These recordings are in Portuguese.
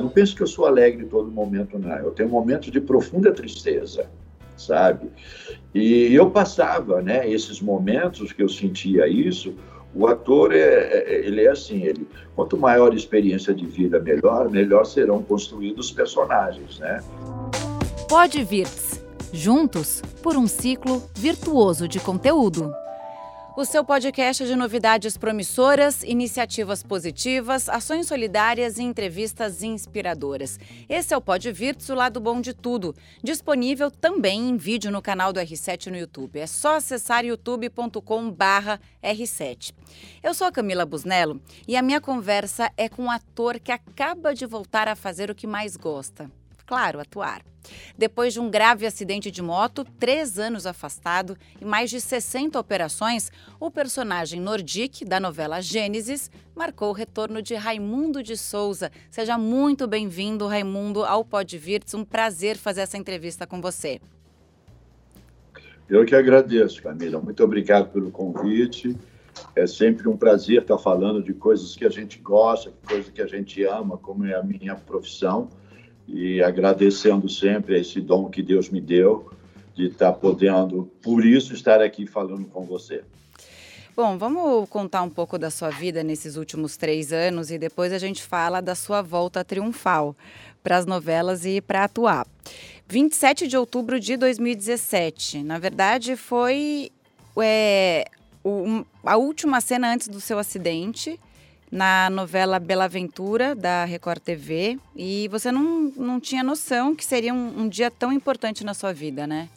Não penso que eu sou alegre em todo momento, não. Eu tenho momentos de profunda tristeza, sabe? E eu passava, né, esses momentos que eu sentia isso. O ator é, é ele é assim, ele quanto maior a experiência de vida, melhor, melhor serão construídos os personagens, né? Pode vir juntos por um ciclo virtuoso de conteúdo. O seu podcast de novidades promissoras, iniciativas positivas, ações solidárias e entrevistas inspiradoras. Esse é o Pod Virtus, o lado bom de tudo. Disponível também em vídeo no canal do R7 no YouTube. É só acessar youtube.com/r7. Eu sou a Camila Busnello e a minha conversa é com um ator que acaba de voltar a fazer o que mais gosta. Claro, atuar. Depois de um grave acidente de moto, três anos afastado e mais de 60 operações, o personagem Nordic, da novela Gênesis, marcou o retorno de Raimundo de Souza. Seja muito bem-vindo, Raimundo, ao Pod Virtus. Um prazer fazer essa entrevista com você. Eu que agradeço, Camila. Muito obrigado pelo convite. É sempre um prazer estar falando de coisas que a gente gosta, coisas que a gente ama, como é a minha profissão e agradecendo sempre esse dom que Deus me deu de estar podendo, por isso, estar aqui falando com você. Bom, vamos contar um pouco da sua vida nesses últimos três anos e depois a gente fala da sua volta triunfal para as novelas e para atuar. 27 de outubro de 2017, na verdade, foi é, o, a última cena antes do seu acidente na novela Bela Aventura, da Record TV, e você não, não tinha noção que seria um, um dia tão importante na sua vida, né?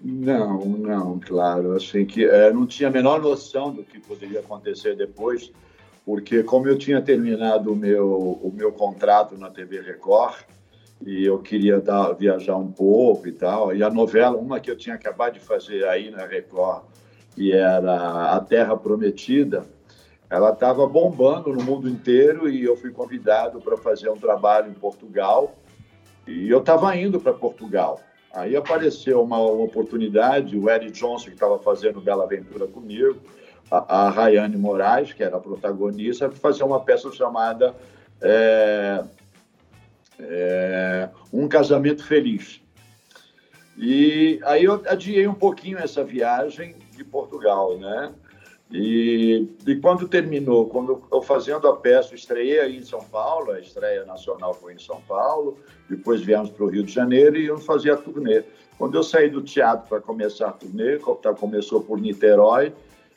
Não, não, claro. Assim que é, não tinha a menor noção do que poderia acontecer depois, porque como eu tinha terminado o meu, o meu contrato na TV Record, e eu queria dar, viajar um pouco e tal, e a novela, uma que eu tinha acabado de fazer aí na Record, que era A Terra Prometida, ela estava bombando no mundo inteiro e eu fui convidado para fazer um trabalho em Portugal. E eu estava indo para Portugal. Aí apareceu uma, uma, oportunidade, o Eric Johnson, que estava fazendo Bela Aventura comigo, a, a Rayane Moraes, que era a protagonista, fazer uma peça chamada é, é, Um Casamento Feliz. E aí eu adiei um pouquinho essa viagem de Portugal, né? E, e quando terminou, quando eu fazendo a peça, estreiei aí em São Paulo, a estreia nacional foi em São Paulo, depois viemos para o Rio de Janeiro e eu fazia a turnê. Quando eu saí do teatro para começar a turnê, tá, começou por Niterói,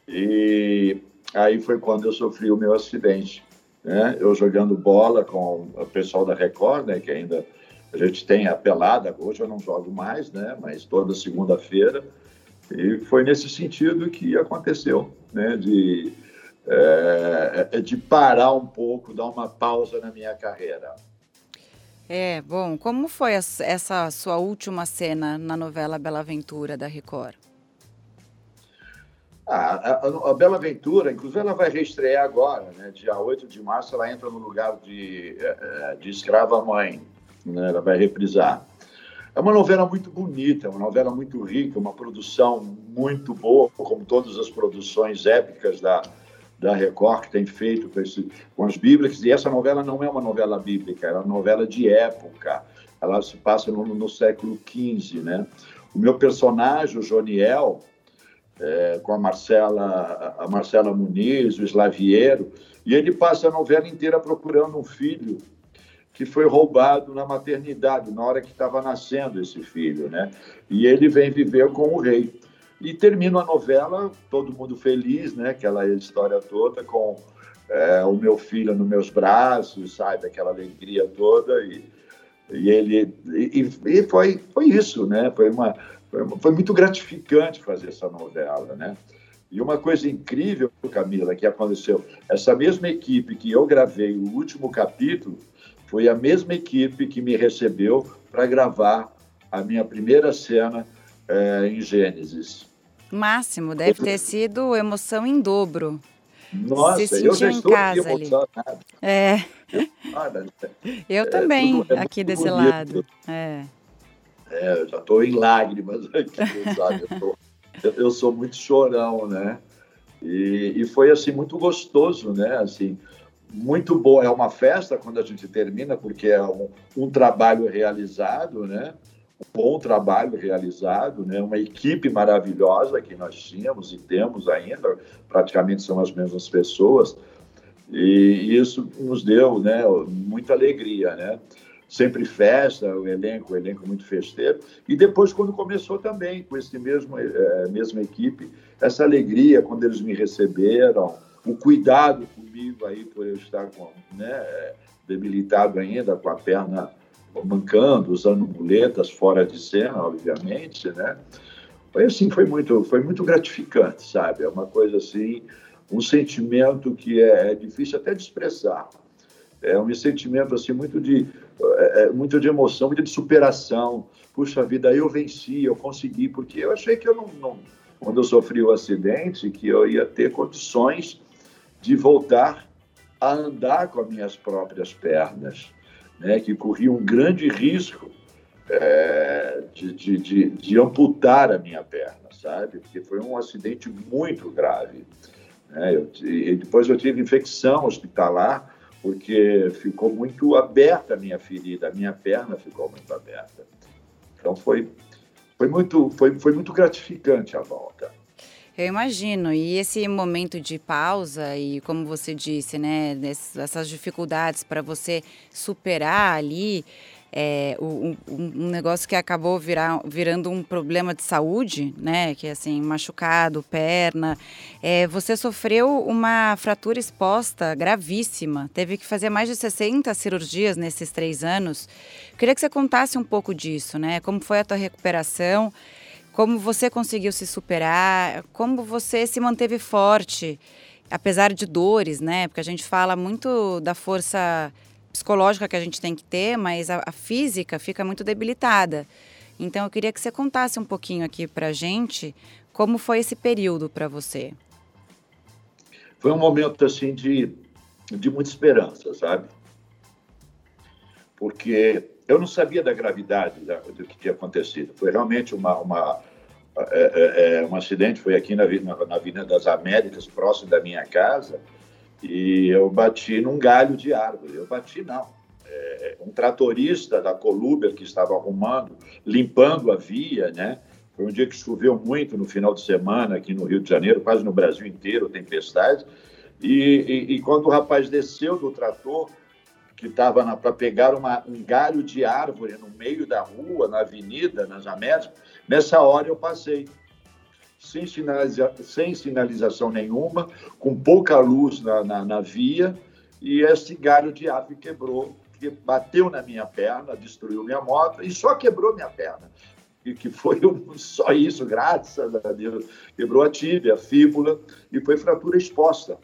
e aí foi quando eu sofri o meu acidente. Né? Eu jogando bola com o pessoal da Record, né, que ainda a gente tem a pelada, hoje eu não jogo mais, né, mas toda segunda-feira e foi nesse sentido que aconteceu, né? De, é, é, de parar um pouco, dar uma pausa na minha carreira. É, bom, como foi essa sua última cena na novela Bela Aventura da Record? Ah, a, a, Bela Aventura, inclusive, ela vai reestrear agora, né? Dia 8 de março, ela entra no lugar de, é, é, de Escrava Mãe, né? Ela vai reprisar. É uma novela muito bonita, é uma novela muito rica, uma produção muito boa, como todas as produções épicas da, da Record que tem feito com, esse, com as bíblicas. E essa novela não é uma novela bíblica, é uma novela de época. Ela se passa no, no século XV, né? O meu personagem, o Joniel, é, com a Marcela, a Marcela Muniz, o Slaviero, e ele passa a novela inteira procurando um filho que foi roubado na maternidade, na hora que estava nascendo esse filho, né? E ele vem viver com o rei. E termina a novela, todo mundo feliz, né? Aquela história toda, com é, o meu filho nos meus braços, sabe? Aquela alegria toda. E, e ele. E, e foi, foi isso, né? Foi, uma, foi, foi muito gratificante fazer essa novela, né? E uma coisa incrível, Camila, que aconteceu: essa mesma equipe que eu gravei o último capítulo foi a mesma equipe que me recebeu para gravar a minha primeira cena é, em Gênesis. Máximo, deve ter sido emoção em dobro. Nossa, Se eu já estou aqui emocionado. É. Eu, é, também, é aqui desse bonito. lado. É. é. eu já estou em lágrimas aqui, sabe? Eu, tô, eu, sou muito chorão, né? E, e foi, assim, muito gostoso, né? Assim, muito boa, é uma festa quando a gente termina, porque é um, um trabalho realizado, né? um bom trabalho realizado, né? uma equipe maravilhosa que nós tínhamos e temos ainda, praticamente são as mesmas pessoas, e isso nos deu né, muita alegria. Né? Sempre festa, o elenco, o elenco muito festeiro, e depois, quando começou também, com esse mesmo, é, mesma equipe, essa alegria quando eles me receberam, o cuidado comigo aí por eu estar com, né, debilitado ainda, com a perna mancando, usando muletas fora de cena, obviamente, né? Foi assim, foi muito, foi muito gratificante, sabe? É uma coisa assim, um sentimento que é, é difícil até de expressar. É um sentimento assim muito de, é, é, muito de emoção, muito de superação. Puxa vida, eu venci, eu consegui, porque eu achei que eu não, não quando eu sofri o acidente, que eu ia ter condições de voltar a andar com as minhas próprias pernas né, que corria um grande risco é, de, de, de, de, amputar a minha perna, sabe? Porque foi um acidente muito grave. Né? Eu, e depois eu tive infecção hospitalar, porque ficou muito aberta a minha ferida, a minha perna ficou muito aberta. Então foi, foi, muito, foi, foi muito gratificante a volta. Eu imagino. E esse momento de pausa e, como você disse, né, essas dificuldades para você superar ali é, um, um, negócio que acabou virar, virando um problema de saúde, né, que é assim, machucado, perna. É, você sofreu uma fratura exposta gravíssima, teve que fazer mais de 60 cirurgias nesses três anos. Queria que você contasse um pouco disso, né? Como foi a tua recuperação? Como você conseguiu se superar, como você se manteve forte, apesar de dores, né? Porque a gente fala muito da força psicológica que a gente tem que ter, mas a, a física fica muito debilitada. Então eu queria que você contasse um pouquinho aqui para gente como foi esse período para você. Foi um momento assim de, de muita esperança, sabe? Porque eu não sabia da gravidade da, do que tinha acontecido. Foi realmente uma, uma, é, é, é um acidente, foi aqui na, na, na Avenida das Américas, próximo da minha casa, e eu bati num galho de árvore. Eu bati, não. É, um tratorista da Coluber que estava arrumando, limpando a via, né? Foi um dia que choveu muito no final de semana aqui no Rio de Janeiro, quase no Brasil inteiro, tempestade. E, e, e quando o rapaz desceu do trator, que estava para pegar uma, um galho de árvore no meio da rua, na avenida, nas Américas. Nessa hora eu passei, sem, sinaliza, sem sinalização nenhuma, com pouca luz na, na, na via, e esse galho de árvore quebrou, que bateu na minha perna, destruiu minha moto e só quebrou minha perna. E que foi só isso, graças a Deus. Quebrou a tíbia, a fíbula e foi fratura exposta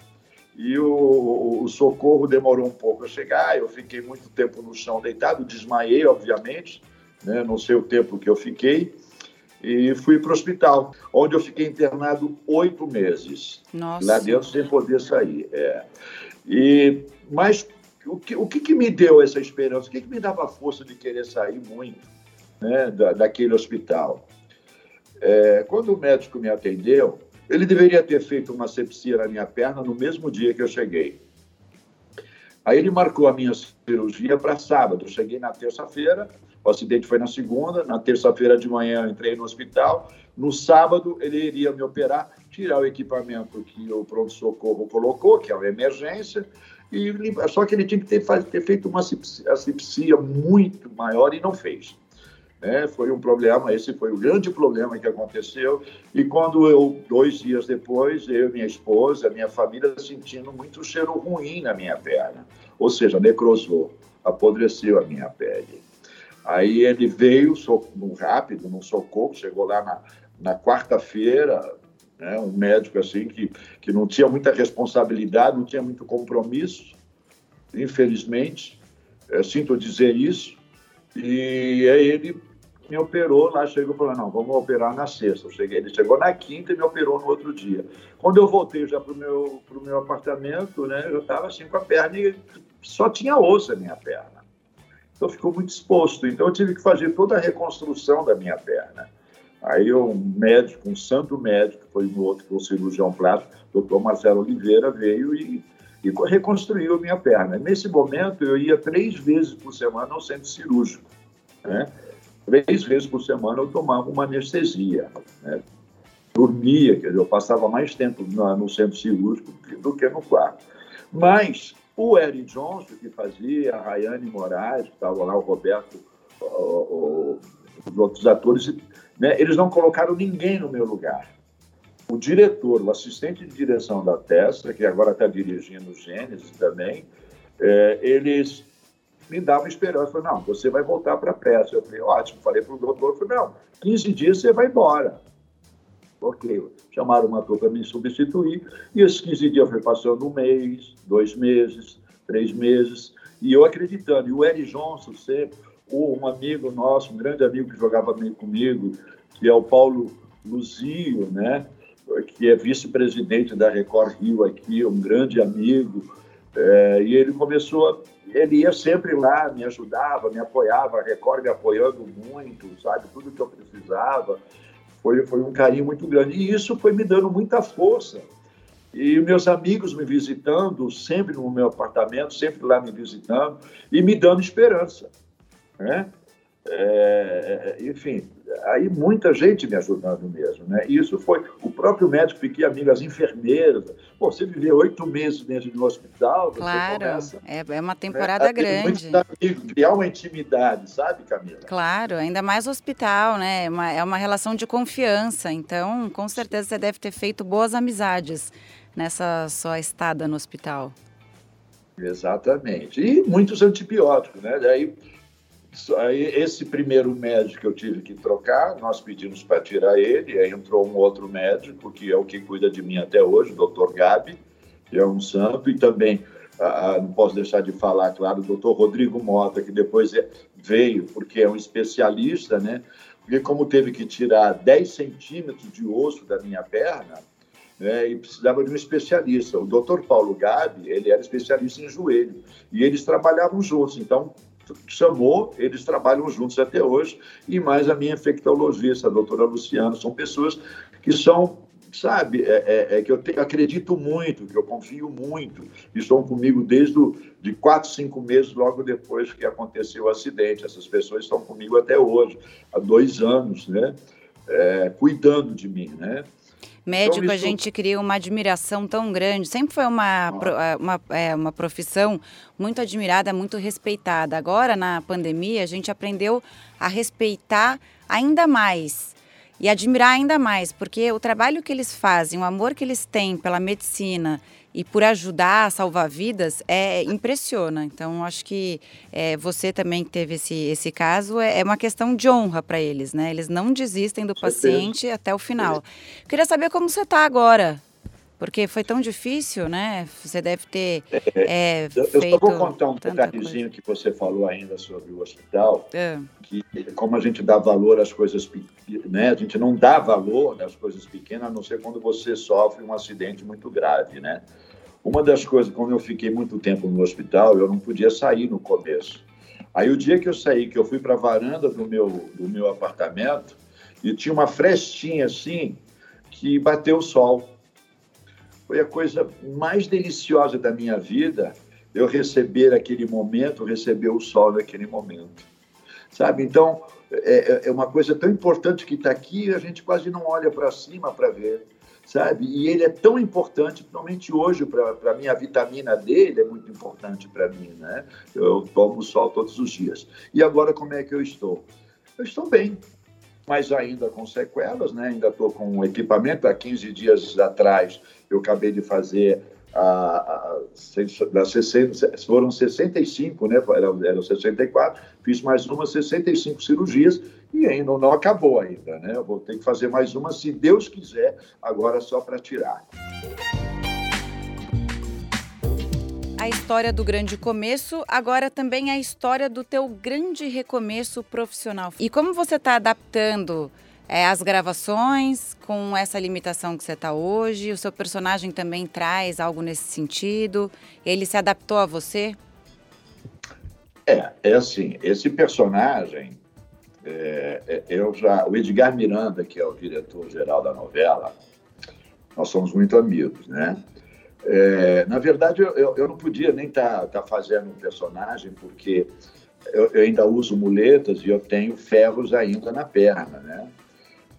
e o, o, socorro demorou um pouco a chegar. Eu fiquei muito tempo no chão deitado, desmaiei, obviamente, né? não sei o tempo que eu fiquei, e fui para o hospital, onde eu fiquei internado oito meses. Nossa. Lá dentro sem poder sair. É. E, mas o que, o que, que me deu essa esperança? O que, que me dava força de querer sair muito né, da, daquele hospital? É, quando o médico me atendeu, ele deveria ter feito uma sepsia na minha perna no mesmo dia que eu cheguei. Aí ele marcou a minha cirurgia para sábado. Eu cheguei na terça-feira, o acidente foi na segunda, na terça-feira de manhã eu entrei no hospital. No sábado ele iria me operar, tirar o equipamento que o pronto-socorro colocou, que é uma emergência, e só que ele tinha que ter, ter feito uma asepsia muito maior e não fez. Né? Foi um problema, esse foi o grande problema que aconteceu. E quando eu, dois dias depois, eu, minha esposa, minha família, sentindo muito cheiro ruim na minha perna, ou seja, necrosou, apodreceu a minha pele. Aí ele veio no rápido, no socorro, chegou lá na, na quarta-feira, né, um médico assim que, que não tinha muita responsabilidade, não tinha muito compromisso, infelizmente, é, sinto dizer isso, e aí ele me operou lá, chegou e falou, não, vamos operar na sexta. Cheguei, ele chegou na quinta e me operou no outro dia. Quando eu voltei já para o meu, pro meu apartamento, né, eu estava assim com a perna e só tinha osso a minha perna. Então ficou muito exposto. Então eu tive que fazer toda a reconstrução da minha perna. Aí um médico, um santo médico, foi no outro, o cirurgião plástico, doutor Marcelo Oliveira, veio e, e reconstruiu a minha perna. Nesse momento, eu ia três vezes por semana ao centro cirúrgico. Né? Três vezes por semana eu tomava uma anestesia. Né? Dormia, quer dizer, eu passava mais tempo no, no centro cirúrgico do que no quarto. Mas o Eric Johnson, que fazia, a Rayane Moraes, que estava lá, o Roberto, o, o, os outros atores, né, eles não colocaram ninguém no meu lugar. O diretor, o assistente de direção da Tesla, que agora está dirigindo o Gênesis também, é, eles me davam esperança. Falaram, não, você vai voltar para a peça. Eu falei, ótimo. Falei para o doutor, falei, não, 15 dias você vai embora. Ok. Chamaram uma turma para me substituir. E esses 15 dias foi passando um mês, dois meses, três meses. E eu acreditando. E o Eri Johnson sempre, um amigo nosso, um grande amigo que jogava comigo, que é o Paulo Luzio, né? que é vice-presidente da Record Rio aqui, um grande amigo, é, e ele começou, ele ia sempre lá, me ajudava, me apoiava, a Record me apoiando muito, sabe, tudo que eu precisava, foi, foi um carinho muito grande, e isso foi me dando muita força, e meus amigos me visitando, sempre no meu apartamento, sempre lá me visitando, e me dando esperança, né? É, enfim, aí muita gente me ajudando mesmo, né? Isso foi o próprio médico, fiquei amigo, as enfermeiras. Pô, você viver oito meses dentro de um hospital, claro, começa, é, é uma temporada né, grande. Amigos, criar uma intimidade, sabe, Camila? Claro, ainda mais hospital, né? É uma, é uma relação de confiança. Então, com certeza você deve ter feito boas amizades nessa sua estada no hospital. Exatamente. E muitos antibióticos, né? Daí Aí, esse primeiro médico que eu tive que trocar, nós pedimos para tirar ele, aí entrou um outro médico, que é o que cuida de mim até hoje, o doutor Gabi, que é um santo, e também, ah, não posso deixar de falar, claro, o doutor Rodrigo Mota, que depois é, veio, porque é um especialista, né? Porque como teve que tirar 10 centímetros de osso da minha perna, né, e precisava de um especialista. O doutor Paulo Gabi, ele era especialista em joelho, e eles trabalhavam juntos, então chamou, eles trabalham juntos até hoje, e mais a minha infectologista, a doutora Luciana, são pessoas que são, sabe, é, é, é que eu te, acredito muito, que eu confio muito, e estão comigo desde o, de quatro, cinco meses, logo depois que aconteceu o acidente. Essas pessoas estão comigo até hoje, há dois anos, né, é, cuidando de mim, né. Médico, então, a gente cria uma admiração tão grande. Sempre foi uma, ah. uma, é, uma profissão muito admirada, muito respeitada. Agora, na pandemia, a gente aprendeu a respeitar ainda mais e admirar ainda mais, porque o trabalho que eles fazem, o amor que eles têm pela medicina e por ajudar a salvar vidas é impressiona. Então acho que é, você também teve esse, esse caso é, é uma questão de honra para eles, né? Eles não desistem do paciente até o final. Queria saber como você está agora. Porque foi tão difícil, né? Você deve ter é, eu, feito. Eu só vou contar um detalhezinho que você falou ainda sobre o hospital, é. que como a gente dá valor às coisas pequenas, né? A gente não dá valor às coisas pequenas, a não ser quando você sofre um acidente muito grave, né? Uma das coisas, como eu fiquei muito tempo no hospital, eu não podia sair no começo. Aí o dia que eu saí, que eu fui para a varanda do meu, do meu apartamento, e tinha uma frestinha assim, que bateu o sol. Foi a coisa mais deliciosa da minha vida, eu receber aquele momento, receber o sol naquele momento. Sabe? Então, é, é uma coisa tão importante que está aqui, a gente quase não olha para cima para ver sabe? E ele é tão importante, principalmente hoje, para minha a vitamina D, ele é muito importante para mim, né? Eu tomo sol todos os dias. E agora, como é que eu estou? Eu estou bem, mas ainda com sequelas, né? Ainda estou com equipamento. Há 15 dias atrás, eu acabei de fazer a, a, a, 60, foram 65, né? Eram, eram 64, fiz mais uma 65 cirurgias e ainda não acabou ainda, né? Eu vou ter que fazer mais uma, se Deus quiser, agora só para tirar. A história do grande começo, agora também a história do teu grande recomeço profissional. E como você está adaptando é, as gravações com essa limitação que você está hoje? O seu personagem também traz algo nesse sentido? Ele se adaptou a você? É, é assim, esse personagem, é, é, eu já, o Edgar Miranda, que é o diretor geral da novela, nós somos muito amigos, né? É, na verdade, eu, eu não podia nem estar tá, tá fazendo um personagem, porque eu, eu, ainda uso muletas e eu tenho ferros ainda na perna, né?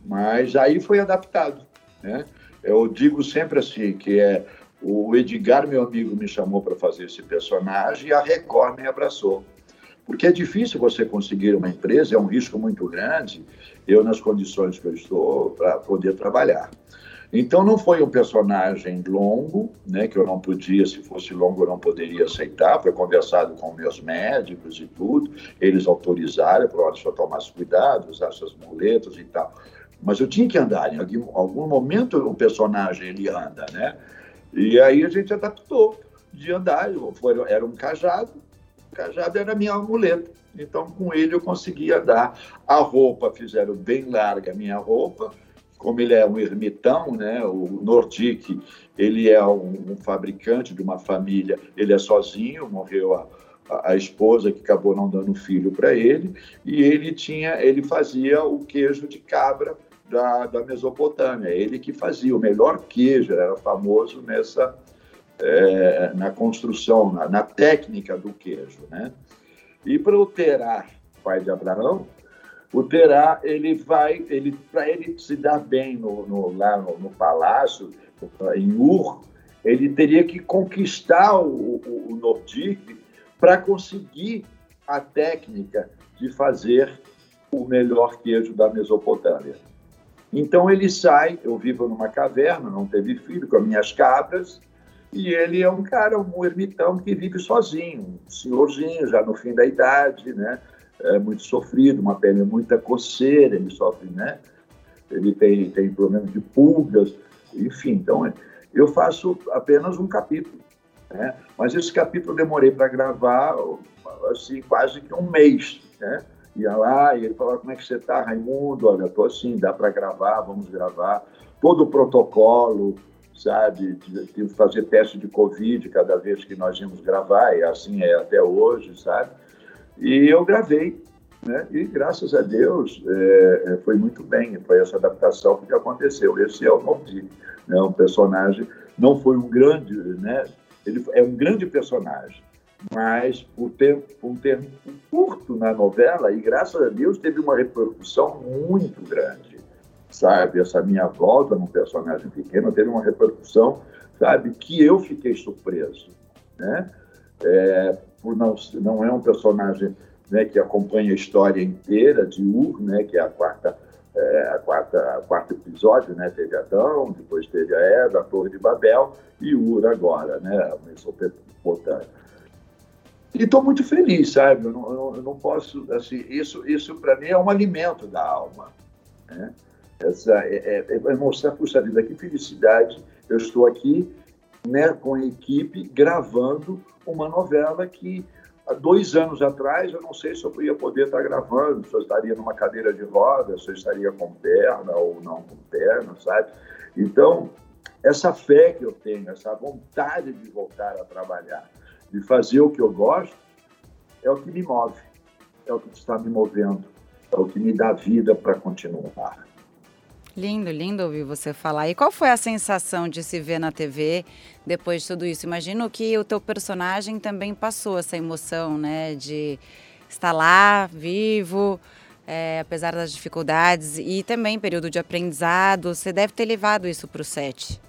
Mas aí foi adaptado, né? Eu digo sempre assim, que é o Edgar, meu amigo, me chamou para fazer esse personagem e a Record me abraçou. Porque é difícil você conseguir uma empresa, é um risco muito grande, eu nas condições que eu estou, para poder trabalhar. Então não foi um personagem longo, né, que eu não podia, se fosse longo eu não poderia aceitar, foi conversado com meus médicos e tudo, eles autorizaram, falaram, só tomasse cuidado, usar essas muletas e tal. Mas eu tinha que andar, em algum, algum momento o personagem ele anda, né? E aí a gente adaptou de andar, foi, era um cajado, o cajado era a minha muleta. Então, com ele eu conseguia andar. A roupa fizeram bem larga a minha roupa, como ele é um ermitão, né? O Nordic, ele é um, um, fabricante de uma família, ele é sozinho, morreu a, a, a esposa que acabou não dando filho para ele, e ele tinha, ele fazia o queijo de cabra da, da Mesopotâmia, ele que fazia o melhor queijo, era famoso nessa é, na construção, na, na, técnica do queijo, né? E para o Terá, pai de Abraão, o Terá, ele vai, ele, para ele se dar bem no, no lá no, no, palácio, em Ur, ele teria que conquistar o, o, o Nordic para conseguir a técnica de fazer o melhor queijo da Mesopotâmia. Então ele sai, eu vivo numa caverna, não teve filho, com as minhas cabras, e ele é um cara, um ermitão que vive sozinho, um senhorzinho, já no fim da idade, né? É muito sofrido, uma pele muita coceira, ele sofre, né? Ele tem, tem problemas de pulgas, enfim. Então, eu faço apenas um capítulo, né? Mas esse capítulo eu demorei para gravar, assim, quase que um mês, né? Ia lá e ele falava, como é que você está, Raimundo? Olha, estou assim, dá para gravar, vamos gravar. Todo o protocolo, sabe, de, de fazer teste de Covid cada vez que nós íamos gravar, e assim é até hoje, sabe? E eu gravei, né? E graças a Deus é, é, foi muito bem, foi essa adaptação que aconteceu. Esse é o Nordi, né? Um personagem não foi um grande, né? Ele é um grande personagem, mas por tempo, um tempo curto na novela e graças a Deus teve uma repercussão muito grande, sabe? Essa minha volta num personagem pequeno teve uma repercussão, sabe? Que eu fiquei surpreso, né? É, por não, não é um personagem né, que acompanha a história inteira de Ur, né, que é a quarta, é, a quarta, a quarto episódio, né, teve Adão, depois teve a Eva, a Torre de Babel e Ur agora, né, Mesopotâmia. E estou muito feliz, sabe? Eu não, eu não, posso, assim, isso, isso para mim é um alimento da alma, né? Essa, é, é, é mostrar, puxa vida, que felicidade, eu estou aqui né, com a equipe gravando uma novela que há dois anos atrás eu não sei se eu ia poder estar gravando, se eu estaria numa cadeira de rodas, se eu estaria com perna ou não com perna, sabe? Então, essa fé que eu tenho, essa vontade de voltar a trabalhar, de fazer o que eu gosto, é o que me move, é o que está me movendo, é o que me dá vida para continuar. Lindo, lindo ouvir você falar. E qual foi a sensação de se ver na TV depois de tudo isso? Imagino que o teu personagem também passou essa emoção, né? De estar lá, vivo, é, apesar das dificuldades, e também período de aprendizado. Você deve ter levado isso para o set.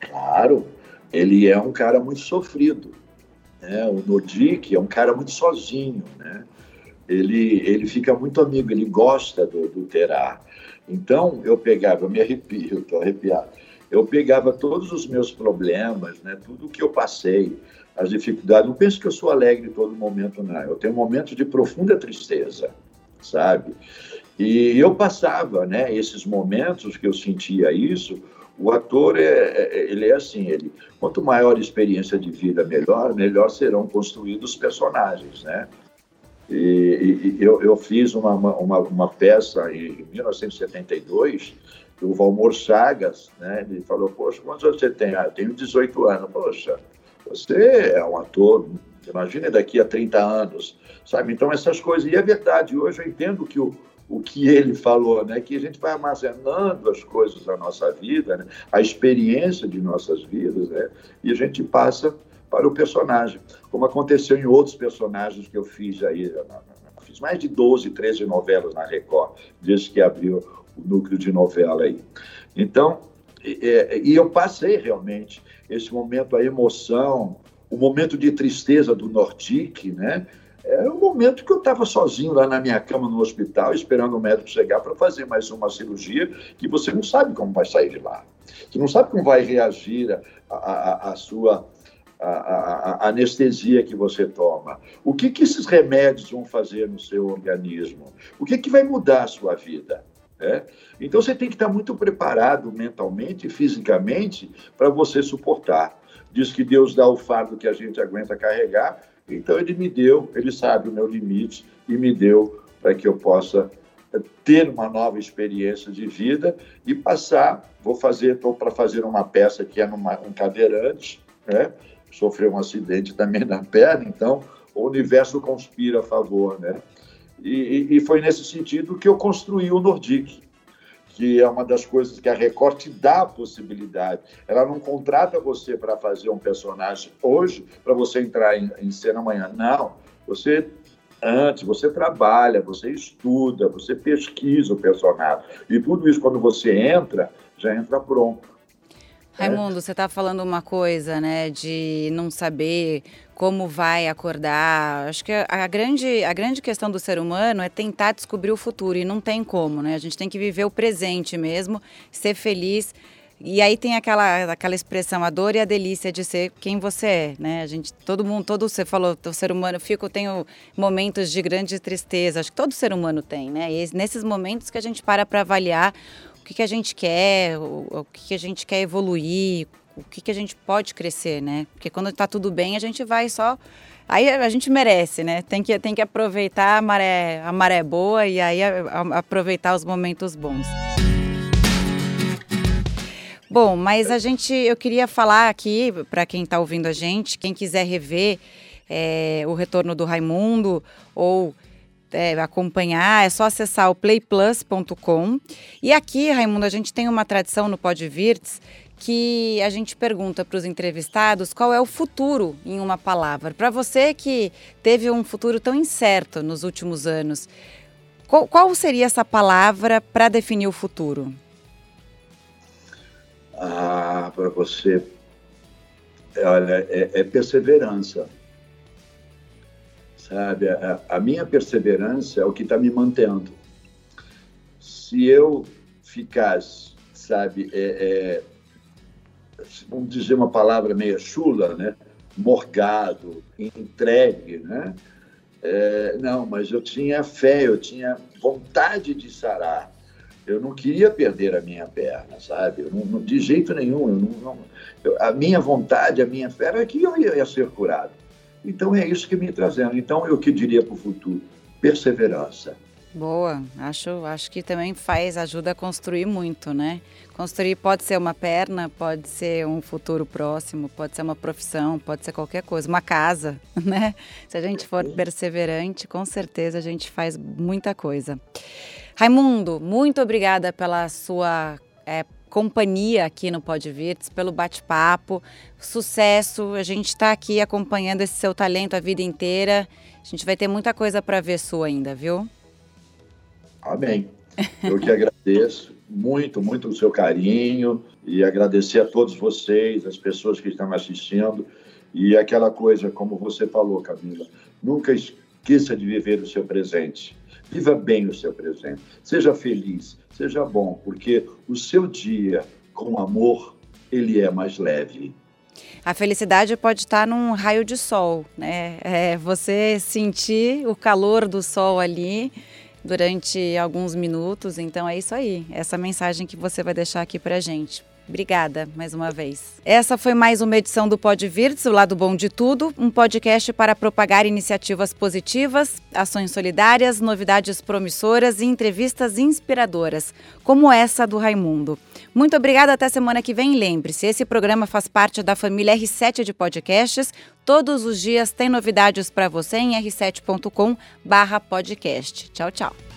Claro, ele é um cara muito sofrido. Né? O Nordic é um cara muito sozinho, né? Ele, ele fica muito amigo, ele gosta do, do Terá. Então, eu pegava, eu me arrepio, estou arrepiado. Eu pegava todos os meus problemas, né, tudo que eu passei, as dificuldades. Não penso que eu sou alegre em todo momento, não. Eu tenho momentos de profunda tristeza, sabe? E eu passava, né, esses momentos que eu sentia isso. O ator é, é, ele é assim, ele quanto maior experiência de vida, melhor, melhor serão construídos os personagens, né? E, e eu, eu, fiz uma, uma, uma, peça em 1972, o Valmor Chagas, né, ele falou, poxa, quantos anos você tem? Ah, eu tenho 18 anos. Poxa, você é um ator, imagine daqui a 30 anos, sabe? Então, essas coisas, e é verdade, hoje eu entendo que o, o que ele falou, né? Que a gente vai armazenando as coisas da nossa vida, né? a experiência de nossas vidas, né? E a gente passa para o personagem, como aconteceu em outros personagens que eu fiz aí. Fiz mais de 12, 13 novelas na Record, desde que abriu o núcleo de novela aí. Então, e, e eu passei realmente esse momento, a emoção, o momento de tristeza do Nordic, né? Era um momento que eu estava sozinho lá na minha cama no hospital, esperando o médico chegar para fazer mais uma cirurgia, que você não sabe como vai sair de lá. Você não sabe como vai reagir a, a, a sua a, a, anestesia que você toma. O que, que esses remédios vão fazer no seu organismo? O que, que vai mudar a sua vida? É? Então você tem que estar muito preparado mentalmente e fisicamente para você suportar. Diz que Deus dá o fardo que a gente aguenta carregar, então ele me deu, ele sabe o meu limite e me deu para que eu possa ter uma nova experiência de vida e passar. Vou fazer, estou para fazer uma peça que é um cadeirante, né? Sofreu um acidente também na perna, então o universo conspira a favor, né? E, e, foi nesse sentido que eu construí o Nordic, que é uma das coisas que a Record te dá a possibilidade. Ela não contrata você para fazer um personagem hoje, para você entrar em, em cena amanhã. Não. Você antes, você trabalha, você estuda, você pesquisa o personagem. E tudo isso, quando você entra, já entra pronto. Raimundo, você está falando uma coisa, né, de não saber como vai acordar. Acho que a grande, a grande questão do ser humano é tentar descobrir o futuro e não tem como, né? A gente tem que viver o presente mesmo, ser feliz. E aí tem aquela, aquela expressão, a dor e a delícia de ser quem você é, né? A gente, todo mundo, todo você falou, o ser humano, fico, tenho momentos de grande tristeza, acho que todo ser humano tem, né? E nesses momentos que a gente para para avaliar que, que a gente quer, o, o que, que a gente quer evoluir, o que, que a gente pode crescer, né? Porque quando está tudo bem, a gente vai só. Aí a gente merece, né? Tem que, tem que aproveitar a maré, a maré boa e aí a, a, aproveitar os momentos bons. Bom, mas a gente, eu queria falar aqui para quem está ouvindo a gente, quem quiser rever é, o retorno do Raimundo ou é, acompanhar, é só acessar o playplus.com. E aqui, Raimundo, a gente tem uma tradição no Podvirts que a gente pergunta para os entrevistados qual é o futuro em uma palavra. Para você que teve um futuro tão incerto nos últimos anos, qual, qual seria essa palavra para definir o futuro? Ah, para você, olha, é, é perseverança sabe? A, a minha perseverança é o que está me mantendo. Se eu ficasse, sabe, é, é, vamos dizer uma palavra meio chula, né? Morgado, entregue, né? É, não, mas eu tinha fé, eu tinha vontade de sarar. Eu não queria perder a minha perna, sabe? Não, de jeito nenhum. Eu não, eu, a minha vontade, a minha fé era que eu ia, ia ser curado. Então é isso que me trazendo. Então eu que diria para o futuro, perseverança. Boa, acho, acho que também faz, ajuda a construir muito, né? Construir pode ser uma perna, pode ser um futuro próximo, pode ser uma profissão, pode ser qualquer coisa, uma casa, né? Se a gente for perseverante, com certeza a gente faz muita coisa. Raimundo, muito obrigada pela sua é, companhia aqui no Pode Virtus, pelo bate-papo. Sucesso! A gente está aqui acompanhando esse seu talento a vida inteira. A gente vai ter muita coisa para ver sua ainda, viu? Amém. Eu que agradeço muito, muito o seu carinho e agradecer a todos vocês, as pessoas que estão assistindo. E aquela coisa, como você falou, Camila, nunca esqueça de viver o seu presente. Viva bem o seu presente. Seja feliz, seja bom, porque o seu dia com amor, ele é mais leve. A felicidade pode estar num raio de sol, né? É você sentir o calor do sol ali durante alguns minutos. Então é isso aí. Essa mensagem que você vai deixar aqui pra gente. Obrigada mais uma vez. Essa foi mais uma edição do Pod Virtus, o lado bom de tudo, um podcast para propagar iniciativas positivas, ações solidárias, novidades promissoras e entrevistas inspiradoras, como essa do Raimundo. Muito obrigada, até semana que vem. Lembre-se, esse programa faz parte da família R7 de podcasts. Todos os dias tem novidades para você em r7.com/podcast. Tchau, tchau.